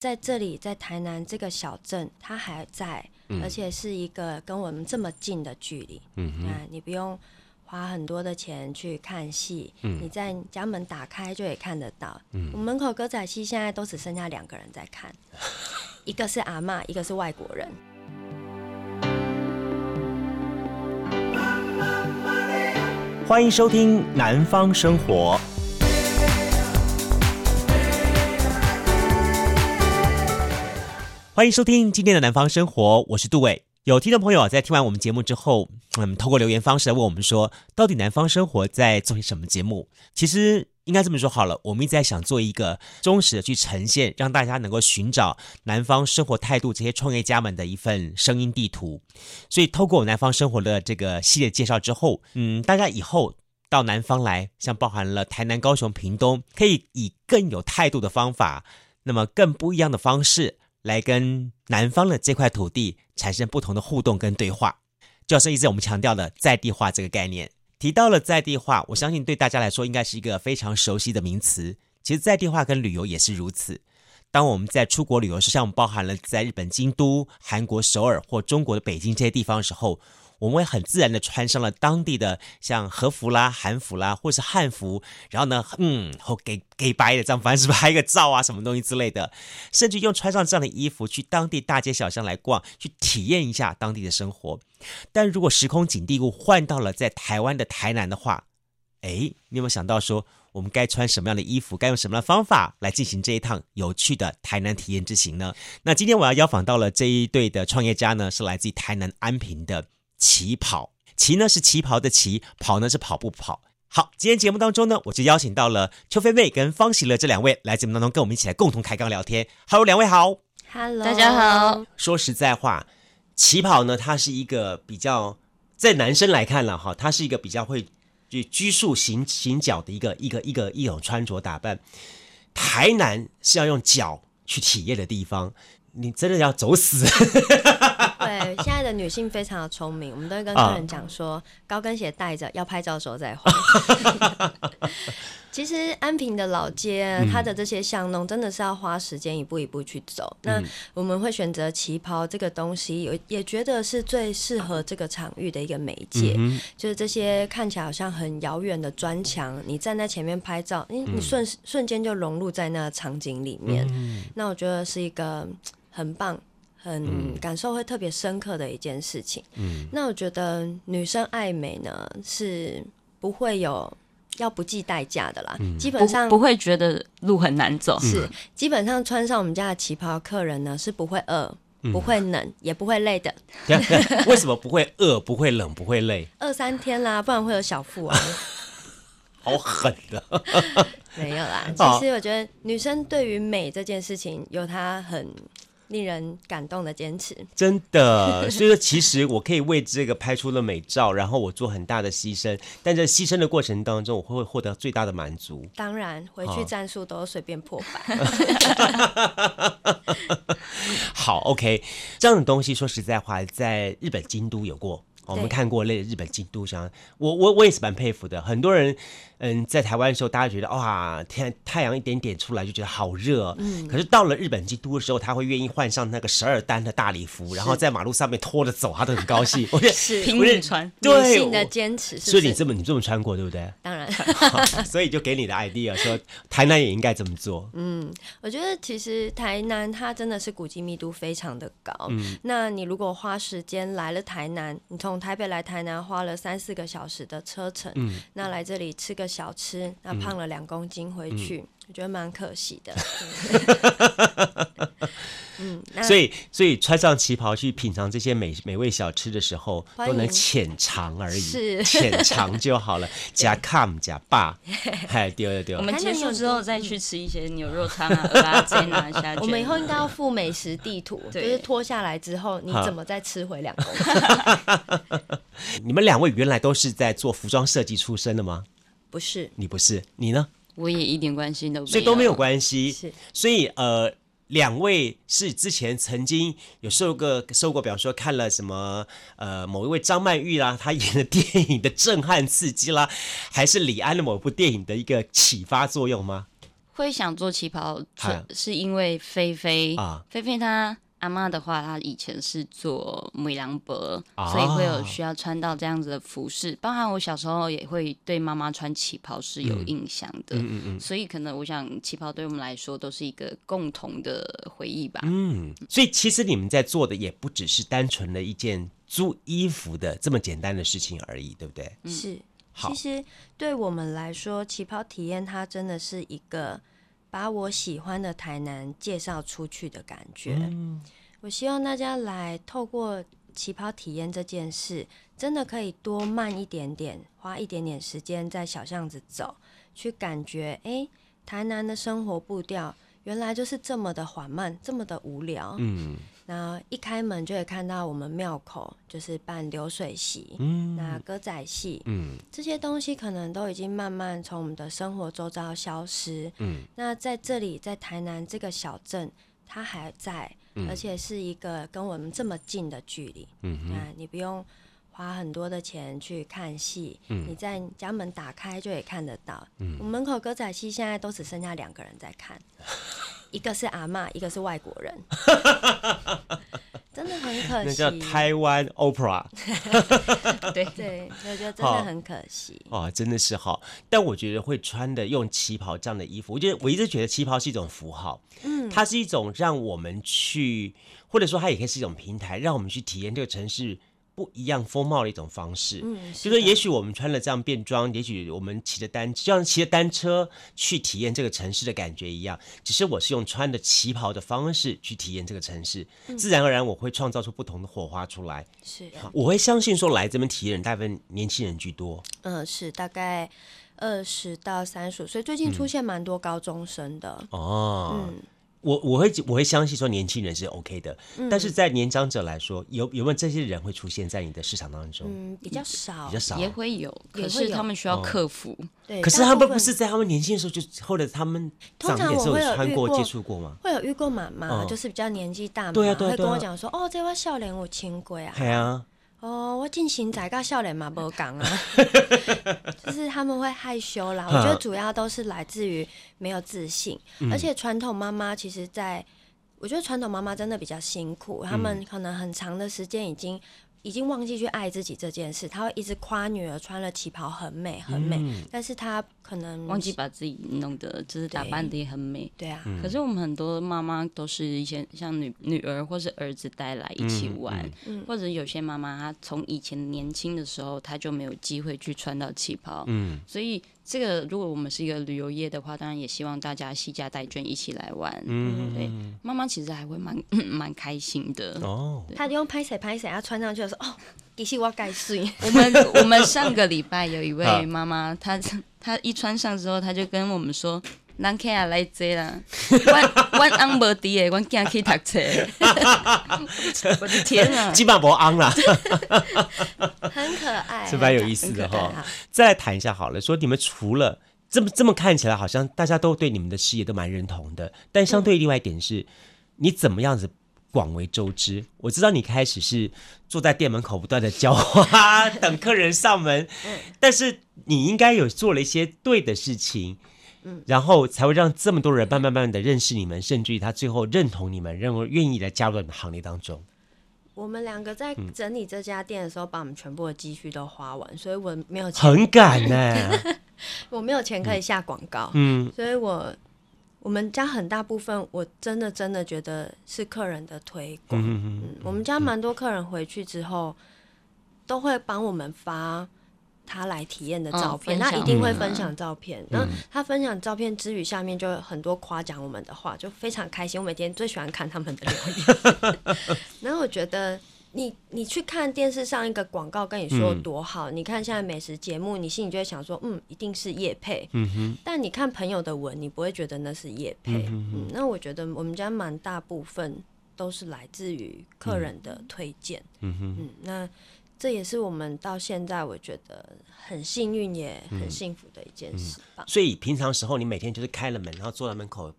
在这里，在台南这个小镇，它还在，嗯、而且是一个跟我们这么近的距离。嗯哼，啊，你不用花很多的钱去看戏，嗯、你在家门打开就可以看得到。嗯，我们门口歌仔戏现在都只剩下两个人在看，一个是阿妈，一个是外国人。欢迎收听《南方生活》。欢迎收听今天的南方生活，我是杜伟。有听众朋友在听完我们节目之后，嗯，透过留言方式来问我们说，到底南方生活在做些什么节目？其实应该这么说好了，我们一直在想做一个忠实的去呈现，让大家能够寻找南方生活态度这些创业家们的一份声音地图。所以，透过南方生活的这个系列介绍之后，嗯，大家以后到南方来，像包含了台南、高雄、屏东，可以以更有态度的方法，那么更不一样的方式。来跟南方的这块土地产生不同的互动跟对话，就是一直我们强调的在地化这个概念。提到了在地化，我相信对大家来说应该是一个非常熟悉的名词。其实在地化跟旅游也是如此。当我们在出国旅游，像我们包含了在日本京都、韩国首尔或中国的北京这些地方的时候。我们会很自然的穿上了当地的像和服啦、韩服啦，或是汉服，然后呢，嗯，后给给白的这样，反正是拍个照啊，什么东西之类的，甚至用穿上这样的衣服去当地大街小巷来逛，去体验一下当地的生活。但如果时空景地物换到了在台湾的台南的话，哎，你有没有想到说，我们该穿什么样的衣服，该用什么样的方法来进行这一趟有趣的台南体验之行呢？那今天我要邀访到了这一对的创业家呢，是来自于台南安平的。旗袍，旗呢是旗袍的旗，跑呢是跑步跑。好，今天节目当中呢，我就邀请到了邱菲妹跟方喜乐这两位来节目当中跟我们一起来共同开杠聊天。Hello，两位好。Hello，大家好。说实在话，旗袍呢，它是一个比较在男生来看了哈，它是一个比较会就拘束行行脚的一个一个一个一种穿着打扮。台南是要用脚去体验的地方，你真的要走死。对，现在的女性非常的聪明，我们都会跟客人讲说，啊、高跟鞋带着，要拍照的时候再换。其实安平的老街，嗯、它的这些巷弄真的是要花时间一步一步去走。嗯、那我们会选择旗袍这个东西，也也觉得是最适合这个场域的一个媒介。嗯、就是这些看起来好像很遥远的砖墙，你站在前面拍照，你你瞬瞬间就融入在那个场景里面。嗯、那我觉得是一个很棒。很感受会特别深刻的一件事情。嗯，那我觉得女生爱美呢，是不会有要不计代价的啦。嗯，基本上不，不会觉得路很难走。是，基本上穿上我们家的旗袍，客人呢是不会饿、不会冷、也不会累的。为什么不会饿、不会冷、不会累？饿三天啦，不然会有小腹啊。好狠的。没有啦，其实我觉得女生对于美这件事情有她很。令人感动的坚持，真的。所以说，其实我可以为这个拍出了美照，然后我做很大的牺牲，但在牺牲的过程当中，我会获得最大的满足。当然，回去战术都随便破百。好，OK，这样的东西，说实在话，在日本京都有过。我们看过类日本京都这样，我我我也是蛮佩服的。很多人，嗯，在台湾的时候，大家觉得哇，天太阳一点点出来就觉得好热。嗯。可是到了日本京都的时候，他会愿意换上那个十二单的大礼服，然后在马路上面拖着走，他都很高兴。我觉得是拼命穿，对，性的坚持。所以你这么你这么穿过，对不对？当然。所以就给你的 idea 说，台南也应该这么做。嗯，我觉得其实台南它真的是古迹密度非常的高。嗯。那你如果花时间来了台南，你从台北来台南花了三四个小时的车程，嗯，那来这里吃个小吃，那胖了两公斤回去，嗯，我觉得蛮可惜的。嗯，所以所以穿上旗袍去品尝这些美美味小吃的时候，都能浅尝而已，是浅尝就好了。加 com 加爸，嗨，丢丢丢。我们结束之后再去吃一些牛肉汤啊，蚵仔煎啊，下去。我们以后应该要附美食地图，就是脱下来之后你怎么再吃回两公斤。你们两位原来都是在做服装设计出身的吗？不是，你不是，你呢？我也一点关系都没有，所以都没有关系。是，所以呃。两位是之前曾经有受过受过，比方说看了什么呃某一位张曼玉啦，她演的电影的震撼刺激啦，还是李安的某部电影的一个启发作用吗？会想做旗袍，嗨是因为菲菲啊，菲菲她阿妈的话，她以前是做美郎伯，啊所以会有需要穿到这样子的服饰。包含我小时候也会对妈妈穿旗袍是有印象的，嗯嗯嗯所以可能我想旗袍对我们来说都是一个共同的回忆吧。嗯，所以其实你们在做的也不只是单纯的一件租衣服的这么简单的事情而已，对不对？是。其实对我们来说，旗袍体验它真的是一个把我喜欢的台南介绍出去的感觉。嗯我希望大家来透过旗袍体验这件事，真的可以多慢一点点，花一点点时间在小巷子走，去感觉，哎，台南的生活步调原来就是这么的缓慢，这么的无聊。嗯那一开门就会看到我们庙口就是办流水席，嗯。那歌仔戏，嗯。这些东西可能都已经慢慢从我们的生活周遭消失。嗯。那在这里，在台南这个小镇，它还在，嗯。而且是一个跟我们这么近的距离。嗯哼。那你不用花很多的钱去看戏，嗯。你在家门打开就可以看得到。嗯。我们门口歌仔戏现在都只剩下两个人在看，一个是阿嬷，一个是外国人，真的很可惜。那叫台湾 Opera 对，对，我觉得真的很可惜。哦，真的是好。但我觉得会穿的用旗袍这样的衣服，我觉得我一直觉得旗袍是一种符号，嗯，它是一种让我们去，或者说它也可以是一种平台，让我们去体验这个城市不一样风貌的一种方式。嗯，就是说，也许我们穿了这样便装，也许我们骑着单，就像骑着单车去体验这个城市的感觉一样。只是我是用穿的旗袍的方式去体验这个城市，自然而然我会创造出不同的火花出来。是，我会相信说，来这边体验的大部分年轻人居多。嗯，是大概二十到三十五岁，最近出现蛮多高中生的。哦，嗯，我我会我会相信说年轻人是 OK 的，嗯但是在年长者来说，有有没有这些人会出现在你的市场当中？嗯，比较少，比较少。也会有，可是他们需要克服。对，可是他们不是在他们年轻的时候就，或者他们通长也是常我会有穿过、遇过接触过吗？会有遇过妈妈，嗯就是比较年纪大嘛，对啊对啊会跟我讲说，哦，这块笑脸我亲过啊，对啊，哦，我进行在跟少年嘛 不讲啊，就是他们会害羞啦。我嗯觉得主要都是来自于没有自信，而且传统妈妈其实在，我觉得传统妈妈真的比较辛苦，他们可能很长的时间已经。已经忘记去爱自己这件事，他会一直夸女儿穿了旗袍很美很美，嗯。但是他可能忘记把自己弄得就是打扮的也很美。对啊，嗯可是我们很多妈妈都是一些像女女儿或是儿子带来一起玩，嗯。或者有些妈妈她从以前年轻的时候，她就没有机会去穿到旗袍，嗯。所以这个如果我们是一个旅游业的话，当然也希望大家携家带眷一起来玩。嗯，对，妈妈其实还会蛮 蛮开心的。哦，她用拍谁拍谁，她穿上去的时候，哦，其实我盖睡。我们我们上个礼拜有一位啊妈妈，她她一穿上之后，她就跟我们说：“咱客也来坐啦，阮阮翁无伫的，阮囝去读册。”我的天啊！基本上不昂啦，很可爱，是蛮有意思的哈。再来谈一下好了，说你们除了这么这么看起来好像大家都对你们的事业都蛮认同的，但相对另外一点是，你怎么样子广为周知？我知道你开始是坐在店门口不断的浇花，等客人上门，但是你应该有做了一些对的事情。然后才会让这么多人慢慢慢慢的认识你们，甚至于他最后认同你们，认为愿意来加入你们行列当中。我们两个在整理这家店的时候，把我们全部的积蓄都花完，所以我没有钱，很敢呢、我没有钱可以下广告，嗯。所以我我们家很大部分，我真的真的觉得是客人的推广。嗯嗯嗯，我们家蛮多客人回去之后，都会帮我们发他来体验的照片，他一定会嗯分享照片。然后他分享照片之余，下面就很多夸奖我们的话，就非常开心。我每天最喜欢看他们的留言。然后我觉得你，你去看电视上一个广告跟你说多好，你看现在美食节目，你心里就会想说，嗯，一定是叶配。嗯哼，但你看朋友的文，你不会觉得那是叶配。嗯，那我觉得我们家蛮大部分都是来自于客人的推荐。嗯哼，嗯，那这也是我们到现在我觉得很幸运也很幸福的一件事吧。所以平常时候你每天就是开了门，然后坐在门口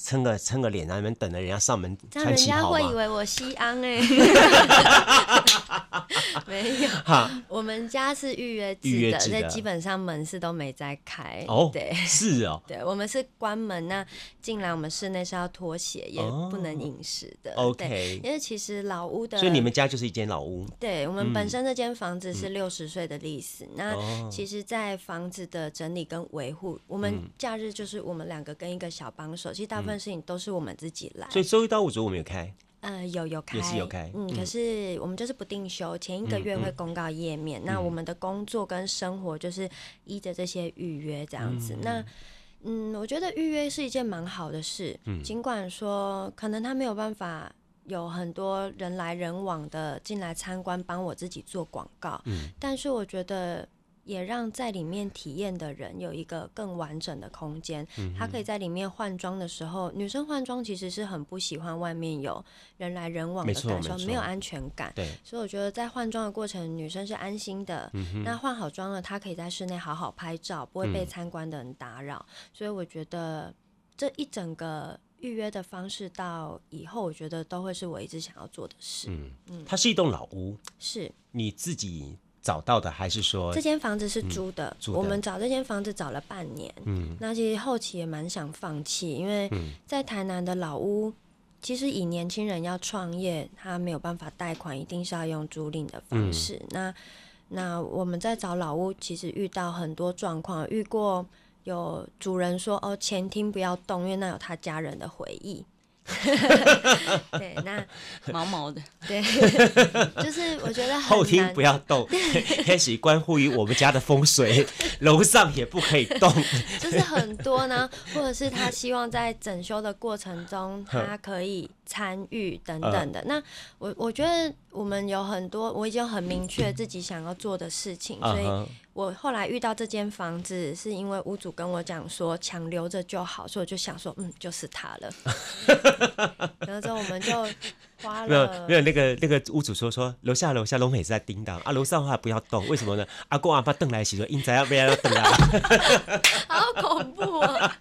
撑个撑个脸在那边等着人家上门这样人家穿旗袍吗？会以为我西安哎、没有，哈，我们家是预约制的，约制的。基本上门市都没在开。哦，对，是哦，对，我们是关门，那进来我们室内是要脱鞋，也不能饮食的。哦 OK 因为其实老屋的，所以你们家就是一间老屋，对我们本身这间房子是六十岁的历史，哦。那其实，在房子的整理跟维护，我们假日就是我们两个跟一个小帮手，其实大部分事情都是我们自己来。所以周一到五周我们有开，呃，有有开，也是有开嗯，可是我们就是不定休，前一个月会公告页面。那我们的工作跟生活就是依着这些预约这样子。那嗯，我觉得预约是一件蛮好的事，尽管说可能他没有办法有很多人来人往的进来参观，帮我自己做广告，但是我觉得。也让在里面体验的人有一个更完整的空间。他可以在里面换装的时候，女生换装其实是很不喜欢外面有人来人往的感受，没有安全感。对，所以我觉得在换装的过程，女生是安心的。那换好妆了，她可以在室内好好拍照，不会被参观的人打扰。所以我觉得这一整个预约的方式到以后，我觉得都会是我一直想要做的事。嗯嗯，它是一栋老屋，是你自己。找到的还是说这间房子是租的，租的我们找这间房子找了半年。嗯，那其实后期也蛮想放弃，因为在台南的老屋，其实以年轻人要创业，他没有办法贷款，一定是要用租赁的方式。嗯、那那我们在找老屋，其实遇到很多状况，遇过有主人说：“哦，前厅不要动，因为那有他家人的回忆。” 对，那 毛毛的，对，就是我觉得后厅不要动，开始关乎于我们家的风水，楼上也不可以动，就是很多呢，或者是他希望在整修的过程中，他可以参与等等的。那我我觉得我们有很多，我已经很明确自己想要做的事情，所以。我后来遇到这间房子，是因为屋主跟我讲说抢留着就好，所以我就想说，嗯，就是他了。然后之后我们就花了没有没有那个那个屋主说说楼下楼下龙美是在叮当啊，楼上的话不要动，为什么呢？阿公阿爸邓来时说应该要不要动啊？好恐怖啊！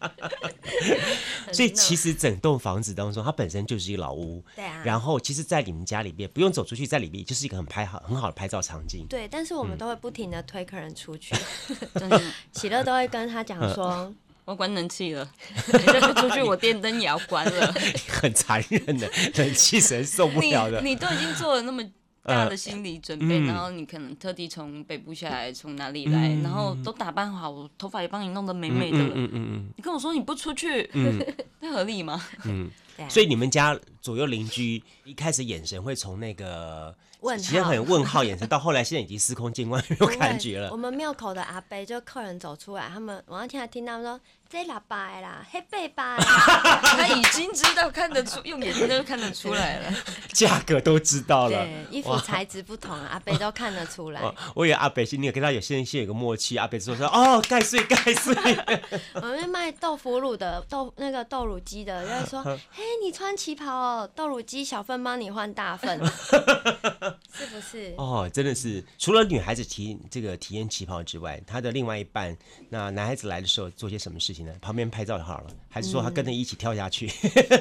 所以其实整栋房子当中，它本身就是一个老屋，对啊。然后其实，在你们家里面不用走出去，在里面就是一个很拍好很好的拍照场景。对，但是我们都会不停的推客人出。出去，真的，喜乐都会跟他讲说，我关冷气了，你再不出去，我电灯也要关了。很残忍的，冷气神受不了的。你都已经做了那么大的心理准备，然后你可能特地从北部下来，从哪里来，然后都打扮好，我头发也帮你弄得美美的。嗯嗯嗯，你跟我说你不出去，那合理吗？嗯，所以你们家左右邻居一开始眼神会从那个。其实很问号眼神，到后来现在已经司空见惯，没有感觉了。我们庙口的阿伯就客人走出来，他们我那天还听到说。这喇叭啦，黑背吧，他已经知道看得出，用眼睛都看得出来了，价格都知道了。对，衣服材质不同，阿伯都看得出来。我以为阿伯心里跟他有些先有个默契，阿伯说说哦，盖碎盖碎。我们卖豆腐乳的豆那个豆乳鸡的，就是说，嘿，你穿旗袍哦，豆乳鸡小份帮你换大份，是不是？哦，真的是，除了女孩子体这个体验旗袍之外，他的另外一半，那男孩子来的时候做些什么事情呢？旁边拍照就好了，还是说他跟着一起跳下去，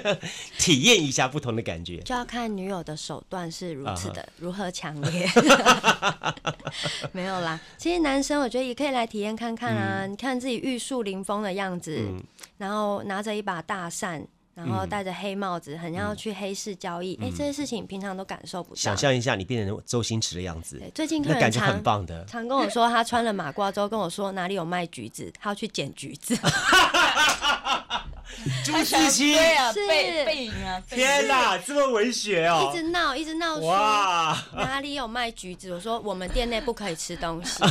嗯、体验一下不同的感觉？就要看女友的手段是如此的，uh. 如何强烈。没有啦，其实男生我觉得也可以来体验看看啊，嗯、你看自己玉树临风的样子，嗯、然后拿着一把大扇。然后戴着黑帽子，很像要去黑市交易。哎，这些事情平常都感受不到。想象一下，你变成周星驰的样子。对，最近客人感觉很棒的，常跟我说，他穿了马褂之后跟我说哪里有卖橘子，他要去捡橘子。朱自清对啊，背背影啊！天哪，这么文学哦！一直闹，一直闹说哇，哪里有卖橘子？我说我们店内不可以吃东西。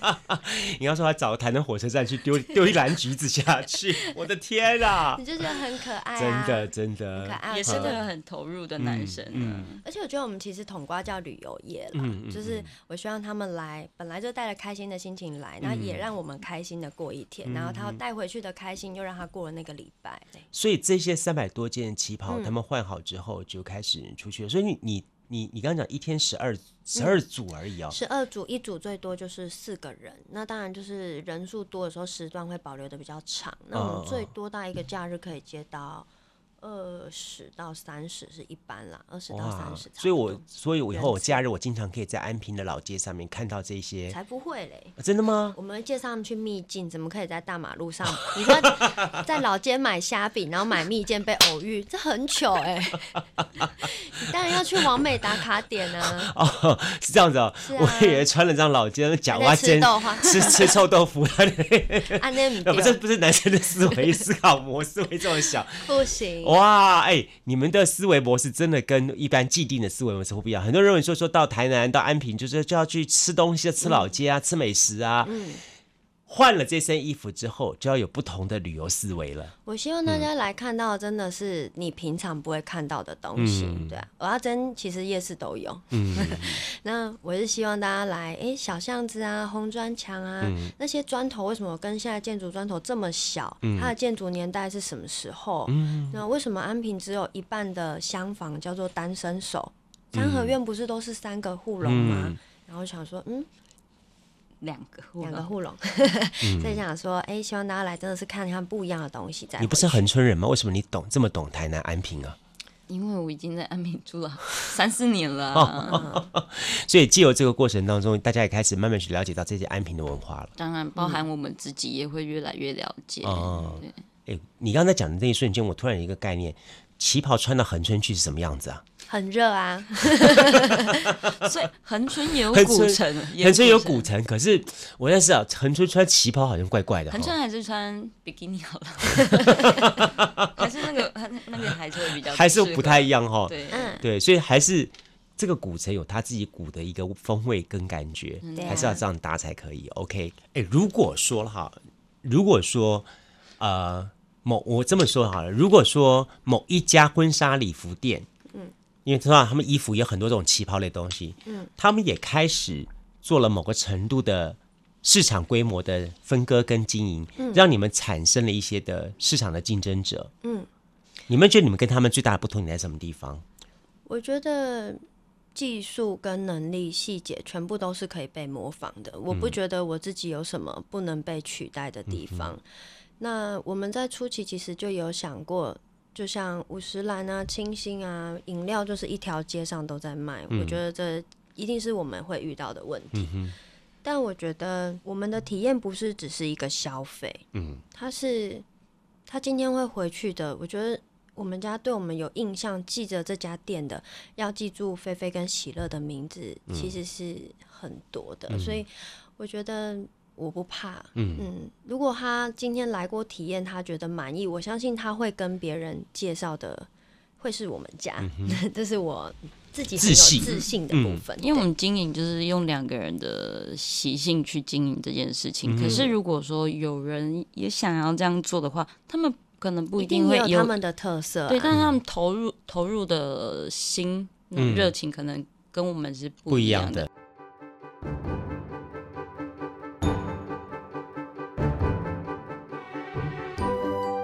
你要说他找台南火车站去丢 丢一篮橘子下去，我的天哪！你就觉得很可爱，真的真的可爱，也是个很投入的男生。嗯，而且我觉得我们其实统瓜叫旅游业了，就是我希望他们来，本来就带着开心的心情来，然后也让我们开心的过一天，然后他带回去的开心又让他过了那个礼拜。所以这些三百多件旗袍，他们换好之后就开始出去了。所以你你你你刚刚讲一天十二十二组而已哦，十二组，一组最多就是四个人。那当然就是人数多的时候，时段会保留的比较长。那我们最多大一个假日可以接到。二十到三十是一般啦，二十到三十。所以我，所以我以后我假日我经常可以在安平的老街上面看到这些。才不会嘞！真的吗？我们介绍他们去秘境，怎么可以在大马路上？你说 在老街买虾饼，然后买蜜饯被偶遇，这很糗哎！你当然要去完美打卡点啊！哦，是这样子哦。我以为穿了张老街假花尖，吃吃臭豆腐。不是不是男生的思维思考模式会这么想，不行。哇，哎、欸，你们的思维模式真的跟一般既定的思维模式会不一样。很多人认为说，说到台南到安平，就是就要去吃东西，吃老街啊，嗯、吃美食啊。嗯。换了这身衣服之后，就要有不同的旅游思维了。我希望大家来看到，真的是你平常不会看到的东西。嗯、对啊，我要真其实夜市都有。嗯、那我是希望大家来，哎，小巷子啊，红砖墙啊，嗯、那些砖头为什么跟现在建筑砖头这么小？嗯、它的建筑年代是什么时候？嗯、那为什么安平只有一半的厢房叫做单身手？三合院不是都是三个护龙吗？嗯、然后想说，嗯。两个两个护龙，所以想说，哎，希望大家来真的是看看不一样的东西。在你不是恒春人吗？为什么你懂这么懂台南安平啊？因为我已经在安平住了 三四年了，所以借由这个过程当中，大家也开始慢慢去了解到这些安平的文化了。当然，包含我们自己也会越来越了解。哦，哎，你刚才讲的那一瞬间，我突然有一个概念。旗袍穿到恒春去是什么样子啊？很热啊，所以恒春也有古城，恒春有古城。可是我认识啊，恒春穿旗袍好像怪怪的。恒春还是穿比基尼好了，还是那个那个还是会比较，还是不太一样哈。对，对，所以还是这个古城有它自己古的一个风味跟感觉，还是要这样搭才可以。OK，哎，如果说哈，如果说呃。某我这么说好了，如果说某一家婚纱礼服店，嗯，因为知道他们衣服有很多这种旗袍类东西，嗯，他们也开始做了某个程度的市场规模的分割跟经营，嗯，让你们产生了一些的市场的竞争者，嗯，你们觉得你们跟他们最大的不同点在什么地方？我觉得技术跟能力细节全部都是可以被模仿的，我不觉得我自己有什么不能被取代的地方。嗯那我们在初期其实就有想过，就像五十岚啊、清新啊，饮料就是一条街上都在卖。嗯、我觉得这一定是我们会遇到的问题。嗯、但我觉得我们的体验不是只是一个消费，嗯，他是他今天会回去的。我觉得我们家对我们有印象，记着这家店的，要记住菲菲跟喜乐的名字，其实是很多的。嗯、所以我觉得。我不怕，嗯嗯，如果他今天来过体验，他觉得满意，我相信他会跟别人介绍的会是我们家，嗯、这是我自己很有自信的部分。嗯、因为我们经营就是用两个人的习性去经营这件事情。嗯、可是如果说有人也想要这样做的话，他们可能不一定会有，有他们的特色、啊，对，但是他们投入投入的心、热情，可能跟我们是不一样的。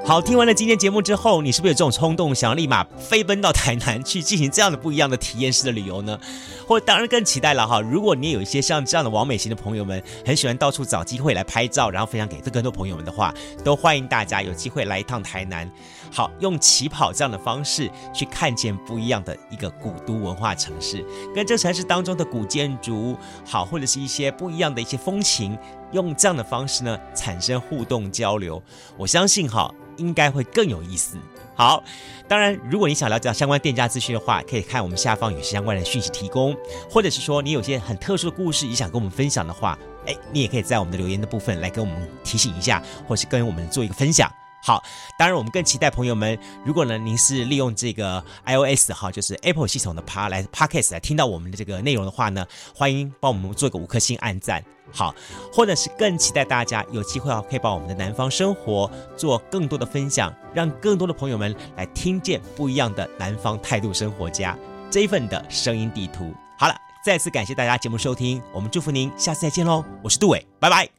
好，听完了今天节目之后，你是不是有这种冲动，想要立马飞奔到台南去进行这样的不一样的体验式的旅游呢？或当然更期待了哈，如果你也有一些像这样的网美型的朋友们，很喜欢到处找机会来拍照，然后分享给更多朋友们的话，都欢迎大家有机会来一趟台南。好，用起跑这样的方式去看见不一样的一个古都文化城市，跟这城市当中的古建筑，好，或者是一些不一样的一些风情，用这样的方式呢，产生互动交流。我相信哈。应该会更有意思。好，当然，如果你想了解相关店家资讯的话，可以看我们下方有相关的讯息提供，或者是说你有些很特殊的故事，也想跟我们分享的话，哎，你也可以在我们的留言的部分来跟我们提醒一下，或是跟我们做一个分享。好，当然我们更期待朋友们，如果呢您是利用这个 iOS 哈，就是 Apple 系统的 Pod 来 Podcast 来听到我们的这个内容的话呢，欢迎帮我们做一个五颗星按赞，好，或者是更期待大家有机会啊，可以把我们的南方生活做更多的分享，让更多的朋友们来听见不一样的南方态度生活家这一份的声音地图。好了，再次感谢大家节目收听，我们祝福您下次再见喽，我是杜伟，拜拜。